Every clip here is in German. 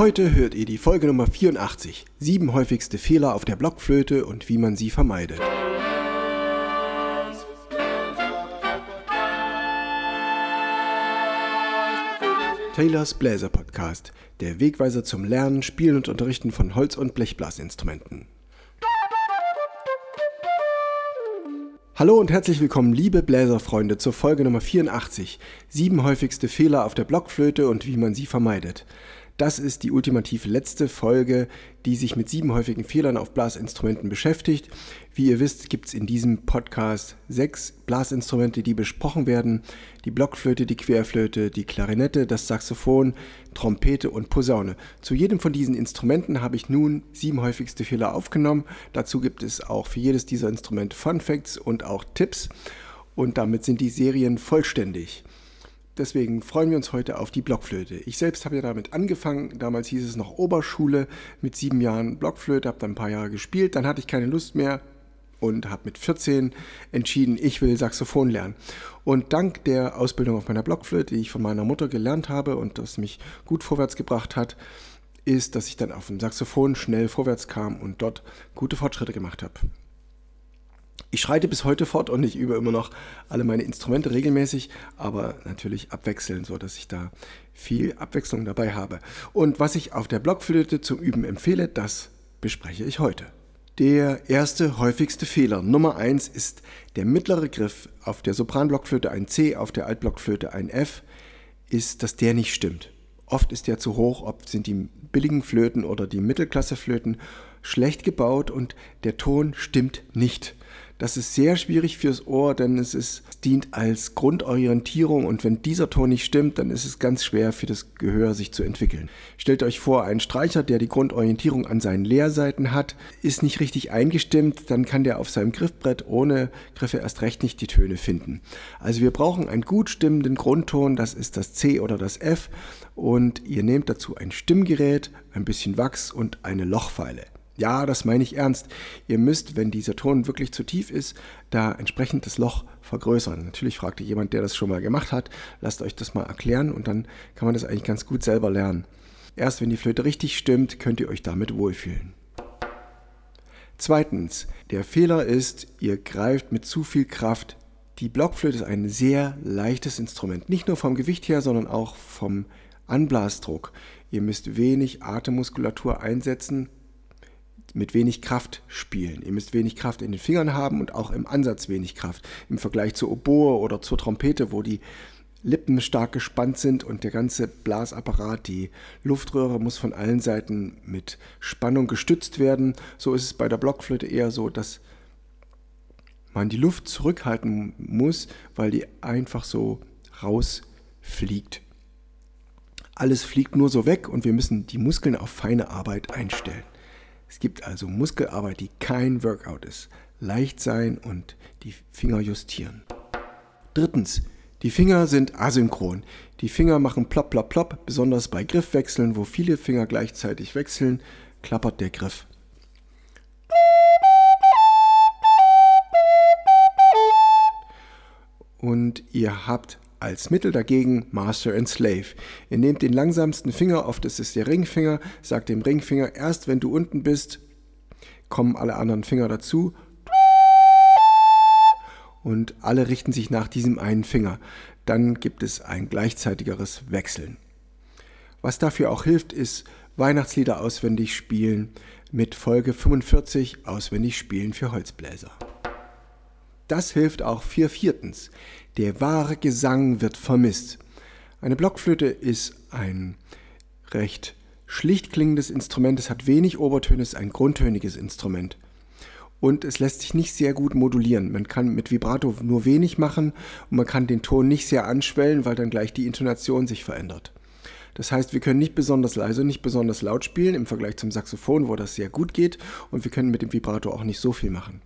Heute hört ihr die Folge Nummer 84. Sieben häufigste Fehler auf der Blockflöte und wie man sie vermeidet. Taylors Bläser Podcast, der Wegweiser zum Lernen, Spielen und Unterrichten von Holz- und Blechblasinstrumenten. Hallo und herzlich willkommen, liebe Bläserfreunde, zur Folge Nummer 84. Sieben häufigste Fehler auf der Blockflöte und wie man sie vermeidet. Das ist die ultimativ letzte Folge, die sich mit sieben häufigen Fehlern auf Blasinstrumenten beschäftigt. Wie ihr wisst, gibt es in diesem Podcast sechs Blasinstrumente, die besprochen werden. Die Blockflöte, die Querflöte, die Klarinette, das Saxophon, Trompete und Posaune. Zu jedem von diesen Instrumenten habe ich nun sieben häufigste Fehler aufgenommen. Dazu gibt es auch für jedes dieser Instrumente Fun Facts und auch Tipps. Und damit sind die Serien vollständig. Deswegen freuen wir uns heute auf die Blockflöte. Ich selbst habe ja damit angefangen. Damals hieß es noch Oberschule mit sieben Jahren Blockflöte, habe dann ein paar Jahre gespielt. Dann hatte ich keine Lust mehr und habe mit 14 entschieden, ich will Saxophon lernen. Und dank der Ausbildung auf meiner Blockflöte, die ich von meiner Mutter gelernt habe und das mich gut vorwärts gebracht hat, ist, dass ich dann auf dem Saxophon schnell vorwärts kam und dort gute Fortschritte gemacht habe. Ich schreite bis heute fort und ich übe immer noch alle meine Instrumente regelmäßig, aber natürlich abwechselnd, so dass ich da viel Abwechslung dabei habe. Und was ich auf der Blockflöte zum Üben empfehle, das bespreche ich heute. Der erste häufigste Fehler Nummer 1 ist der mittlere Griff auf der Sopranblockflöte ein C, auf der Altblockflöte ein F, ist, dass der nicht stimmt. Oft ist der zu hoch, oft sind die billigen Flöten oder die Mittelklasseflöten schlecht gebaut und der Ton stimmt nicht. Das ist sehr schwierig fürs Ohr, denn es ist, dient als Grundorientierung und wenn dieser Ton nicht stimmt, dann ist es ganz schwer für das Gehör sich zu entwickeln. Stellt euch vor, ein Streicher, der die Grundorientierung an seinen Leerseiten hat, ist nicht richtig eingestimmt, dann kann der auf seinem Griffbrett ohne Griffe erst recht nicht die Töne finden. Also wir brauchen einen gut stimmenden Grundton, das ist das C oder das F und ihr nehmt dazu ein Stimmgerät, ein bisschen Wachs und eine Lochfeile. Ja, das meine ich ernst. Ihr müsst, wenn dieser Ton wirklich zu tief ist, da entsprechend das Loch vergrößern. Natürlich fragt ihr jemand, der das schon mal gemacht hat, lasst euch das mal erklären und dann kann man das eigentlich ganz gut selber lernen. Erst wenn die Flöte richtig stimmt, könnt ihr euch damit wohlfühlen. Zweitens, der Fehler ist, ihr greift mit zu viel Kraft. Die Blockflöte ist ein sehr leichtes Instrument, nicht nur vom Gewicht her, sondern auch vom Anblasdruck. Ihr müsst wenig Atemmuskulatur einsetzen, mit wenig Kraft spielen. Ihr müsst wenig Kraft in den Fingern haben und auch im Ansatz wenig Kraft. Im Vergleich zur Oboe oder zur Trompete, wo die Lippen stark gespannt sind und der ganze Blasapparat, die Luftröhre muss von allen Seiten mit Spannung gestützt werden. So ist es bei der Blockflöte eher so, dass man die Luft zurückhalten muss, weil die einfach so rausfliegt. Alles fliegt nur so weg und wir müssen die Muskeln auf feine Arbeit einstellen. Es gibt also Muskelarbeit, die kein Workout ist. Leicht sein und die Finger justieren. Drittens, die Finger sind asynchron. Die Finger machen plopp, plopp, plopp. Besonders bei Griffwechseln, wo viele Finger gleichzeitig wechseln, klappert der Griff. Und ihr habt als Mittel dagegen Master and Slave. Ihr nehmt den langsamsten Finger, oft ist es der Ringfinger, sagt dem Ringfinger, erst wenn du unten bist, kommen alle anderen Finger dazu. Und alle richten sich nach diesem einen Finger. Dann gibt es ein gleichzeitigeres Wechseln. Was dafür auch hilft, ist Weihnachtslieder auswendig spielen mit Folge 45 auswendig spielen für Holzbläser. Das hilft auch für viertens. Der wahre Gesang wird vermisst. Eine Blockflöte ist ein recht schlicht klingendes Instrument. Es hat wenig Obertöne, es ist ein grundtöniges Instrument. Und es lässt sich nicht sehr gut modulieren. Man kann mit Vibrato nur wenig machen und man kann den Ton nicht sehr anschwellen, weil dann gleich die Intonation sich verändert. Das heißt, wir können nicht besonders leise, nicht besonders laut spielen im Vergleich zum Saxophon, wo das sehr gut geht. Und wir können mit dem Vibrato auch nicht so viel machen.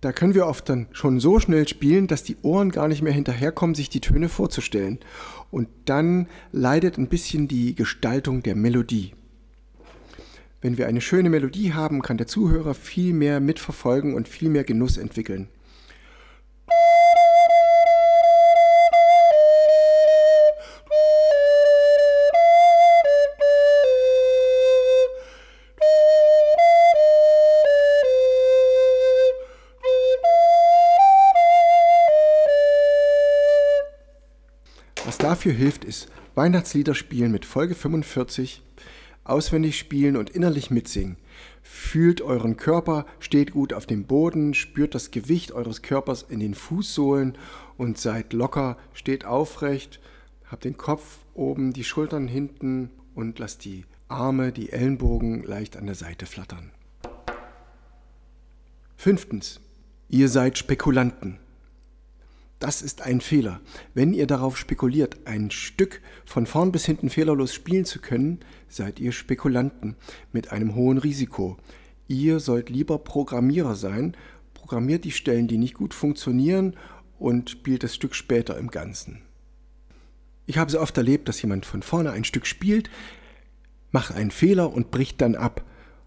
Da können wir oft dann schon so schnell spielen, dass die Ohren gar nicht mehr hinterherkommen, sich die Töne vorzustellen. Und dann leidet ein bisschen die Gestaltung der Melodie. Wenn wir eine schöne Melodie haben, kann der Zuhörer viel mehr mitverfolgen und viel mehr Genuss entwickeln. Dafür hilft, ist Weihnachtslieder spielen mit Folge 45, auswendig spielen und innerlich mitsingen. Fühlt euren Körper, steht gut auf dem Boden, spürt das Gewicht eures Körpers in den Fußsohlen und seid locker, steht aufrecht, habt den Kopf oben, die Schultern hinten und lasst die Arme, die Ellenbogen leicht an der Seite flattern. Fünftens. Ihr seid Spekulanten. Das ist ein Fehler. Wenn ihr darauf spekuliert, ein Stück von vorn bis hinten fehlerlos spielen zu können, seid ihr Spekulanten mit einem hohen Risiko. Ihr sollt lieber Programmierer sein, programmiert die Stellen, die nicht gut funktionieren und spielt das Stück später im Ganzen. Ich habe so oft erlebt, dass jemand von vorne ein Stück spielt, macht einen Fehler und bricht dann ab.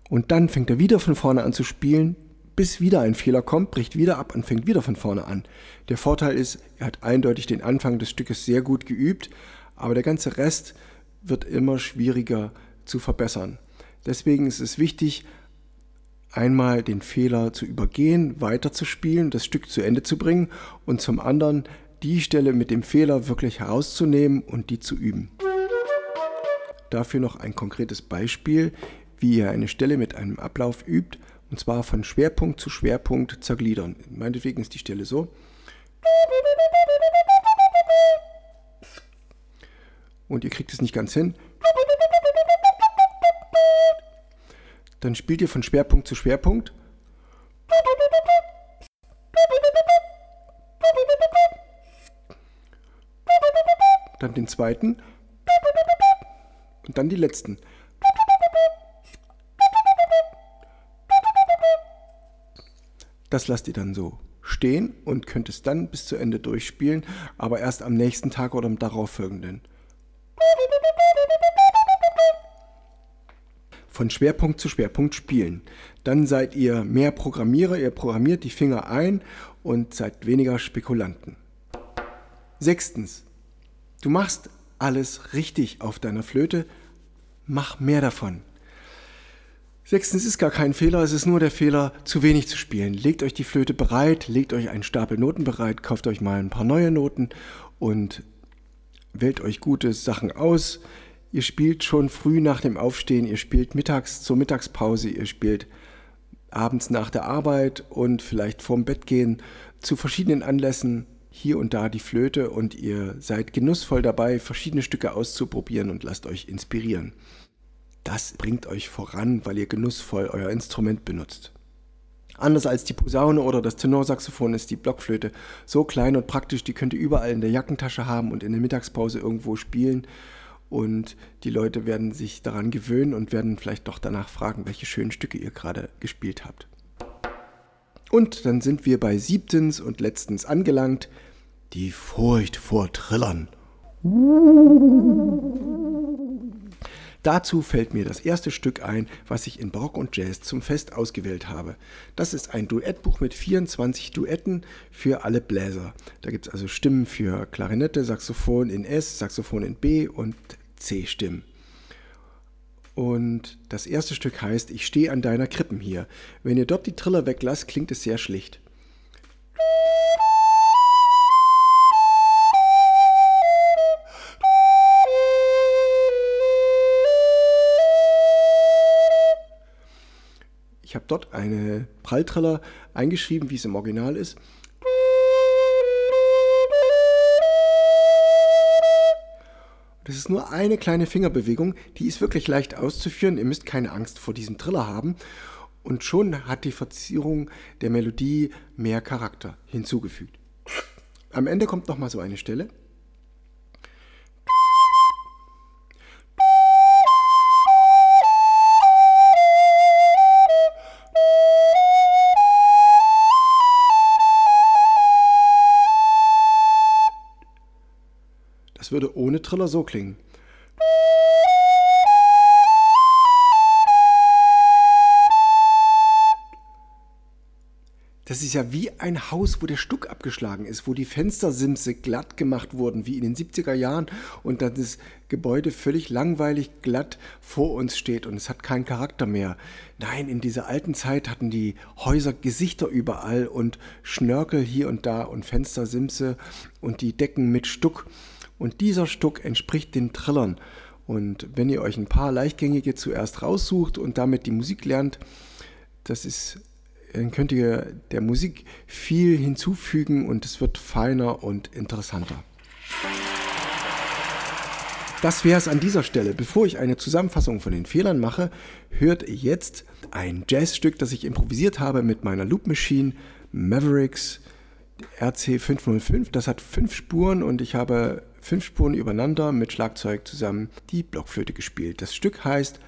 Und dann fängt er wieder von vorne an zu spielen, bis wieder ein Fehler kommt, bricht wieder ab und fängt wieder von vorne an. Der Vorteil ist, er hat eindeutig den Anfang des Stückes sehr gut geübt, aber der ganze Rest wird immer schwieriger zu verbessern. Deswegen ist es wichtig, einmal den Fehler zu übergehen, weiterzuspielen, das Stück zu Ende zu bringen und zum anderen die Stelle mit dem Fehler wirklich herauszunehmen und die zu üben. Dafür noch ein konkretes Beispiel, wie ihr eine Stelle mit einem Ablauf übt und zwar von Schwerpunkt zu Schwerpunkt zergliedern. Meinetwegen ist die Stelle so. Und ihr kriegt es nicht ganz hin. Dann spielt ihr von Schwerpunkt zu Schwerpunkt. Dann den zweiten. Und dann die letzten. Das lasst ihr dann so stehen und könnt es dann bis zu Ende durchspielen, aber erst am nächsten Tag oder am darauffolgenden. Von Schwerpunkt zu Schwerpunkt spielen. Dann seid ihr mehr Programmierer, ihr programmiert die Finger ein und seid weniger Spekulanten. Sechstens, du machst alles richtig auf deiner Flöte, mach mehr davon. Sechstens ist gar kein Fehler, es ist nur der Fehler, zu wenig zu spielen. Legt euch die Flöte bereit, legt euch einen Stapel Noten bereit, kauft euch mal ein paar neue Noten und wählt euch gute Sachen aus. Ihr spielt schon früh nach dem Aufstehen, ihr spielt mittags zur Mittagspause, ihr spielt abends nach der Arbeit und vielleicht vorm Bett gehen zu verschiedenen Anlässen hier und da die Flöte und ihr seid genussvoll dabei, verschiedene Stücke auszuprobieren und lasst euch inspirieren. Das bringt euch voran, weil ihr genussvoll euer Instrument benutzt. Anders als die Posaune oder das Tenorsaxophon ist die Blockflöte so klein und praktisch, die könnt ihr überall in der Jackentasche haben und in der Mittagspause irgendwo spielen. Und die Leute werden sich daran gewöhnen und werden vielleicht doch danach fragen, welche schönen Stücke ihr gerade gespielt habt. Und dann sind wir bei siebtens und letztens angelangt, die Furcht vor Trillern. Dazu fällt mir das erste Stück ein, was ich in Barock und Jazz zum Fest ausgewählt habe. Das ist ein Duettbuch mit 24 Duetten für alle Bläser. Da gibt es also Stimmen für Klarinette, Saxophon in S, Saxophon in B und C-Stimmen. Und das erste Stück heißt Ich stehe an deiner Krippen hier. Wenn ihr dort die Triller weglasst, klingt es sehr schlicht. Dort eine Pralltriller eingeschrieben, wie es im Original ist. Das ist nur eine kleine Fingerbewegung, die ist wirklich leicht auszuführen. Ihr müsst keine Angst vor diesem Triller haben. Und schon hat die Verzierung der Melodie mehr Charakter hinzugefügt. Am Ende kommt nochmal so eine Stelle. Würde ohne Triller so klingen. Das ist ja wie ein Haus, wo der Stuck abgeschlagen ist, wo die Fenstersimse glatt gemacht wurden, wie in den 70er Jahren, und dann das Gebäude völlig langweilig glatt vor uns steht und es hat keinen Charakter mehr. Nein, in dieser alten Zeit hatten die Häuser Gesichter überall und Schnörkel hier und da und Fenstersimse und die Decken mit Stuck. Und dieser Stuck entspricht den Trillern. Und wenn ihr euch ein paar Leichtgängige zuerst raussucht und damit die Musik lernt, das ist dann könnt ihr der Musik viel hinzufügen und es wird feiner und interessanter. Das wäre es an dieser Stelle. Bevor ich eine Zusammenfassung von den Fehlern mache, hört jetzt ein Jazzstück, das ich improvisiert habe mit meiner Loop Machine Mavericks RC505. Das hat fünf Spuren und ich habe fünf Spuren übereinander mit Schlagzeug zusammen die Blockflöte gespielt. Das Stück heißt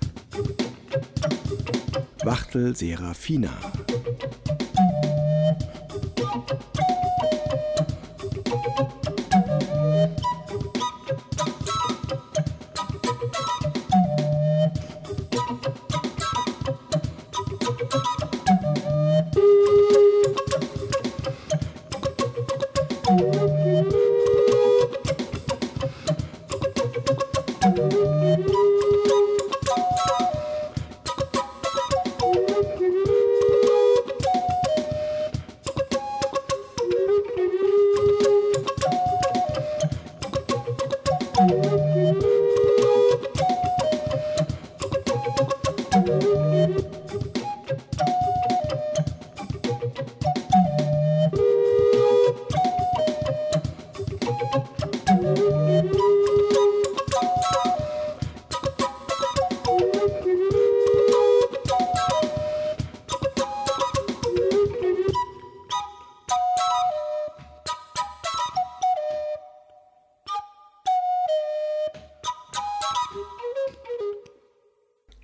Wachtel Serafina.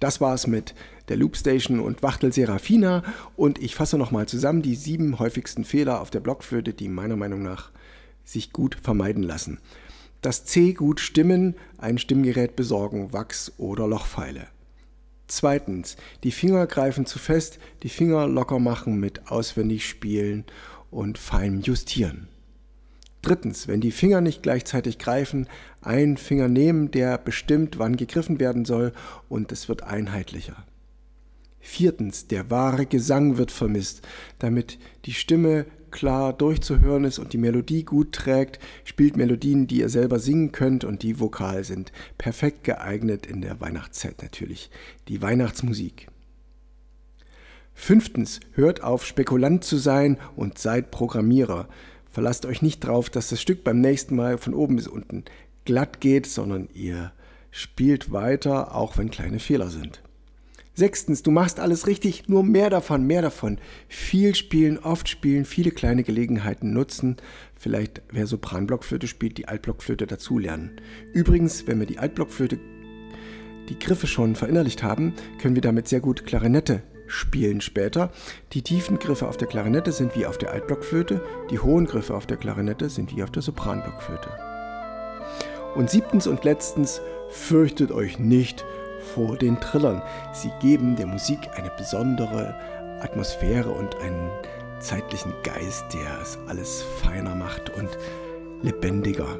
Das war's mit der Loopstation und Wachtel Serafina und ich fasse nochmal zusammen die sieben häufigsten Fehler auf der Blockflöte, die meiner Meinung nach sich gut vermeiden lassen. Das C gut stimmen, ein Stimmgerät besorgen, Wachs oder Lochpfeile. Zweitens, die Finger greifen zu fest, die Finger locker machen mit auswendig spielen und fein justieren. Drittens, wenn die Finger nicht gleichzeitig greifen, einen Finger nehmen, der bestimmt, wann gegriffen werden soll, und es wird einheitlicher. Viertens, der wahre Gesang wird vermisst. Damit die Stimme klar durchzuhören ist und die Melodie gut trägt, spielt Melodien, die ihr selber singen könnt und die vokal sind. Perfekt geeignet in der Weihnachtszeit natürlich. Die Weihnachtsmusik. Fünftens, hört auf, Spekulant zu sein und seid Programmierer. Verlasst euch nicht drauf, dass das Stück beim nächsten Mal von oben bis unten glatt geht, sondern ihr spielt weiter, auch wenn kleine Fehler sind. Sechstens, du machst alles richtig, nur mehr davon, mehr davon. Viel spielen, oft spielen, viele kleine Gelegenheiten nutzen. Vielleicht, wer Sopranblockflöte spielt, die Altblockflöte dazulernen. Übrigens, wenn wir die Altblockflöte die Griffe schon verinnerlicht haben, können wir damit sehr gut Klarinette spielen später. Die tiefen Griffe auf der Klarinette sind wie auf der Altblockflöte, die hohen Griffe auf der Klarinette sind wie auf der Sopranblockflöte. Und siebtens und letztens, fürchtet euch nicht vor den Trillern. Sie geben der Musik eine besondere Atmosphäre und einen zeitlichen Geist, der es alles feiner macht und lebendiger.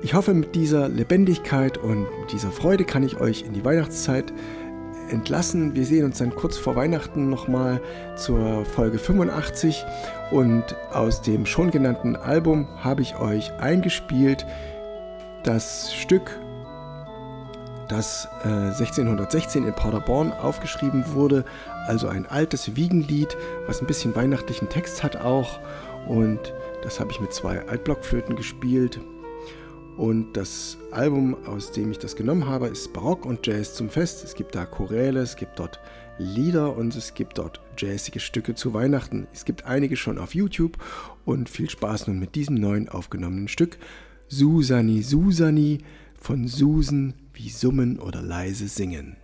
Ich hoffe, mit dieser Lebendigkeit und dieser Freude kann ich euch in die Weihnachtszeit entlassen. Wir sehen uns dann kurz vor Weihnachten nochmal zur Folge 85 und aus dem schon genannten Album habe ich euch eingespielt das Stück, das äh, 1616 in Paderborn aufgeschrieben wurde, also ein altes Wiegenlied, was ein bisschen weihnachtlichen Text hat auch und das habe ich mit zwei Altblockflöten gespielt. Und das Album, aus dem ich das genommen habe, ist Barock und Jazz zum Fest. Es gibt da Choräle, es gibt dort Lieder und es gibt dort jazzige Stücke zu Weihnachten. Es gibt einige schon auf YouTube und viel Spaß nun mit diesem neuen aufgenommenen Stück. Susani Susani von Susan wie Summen oder leise Singen.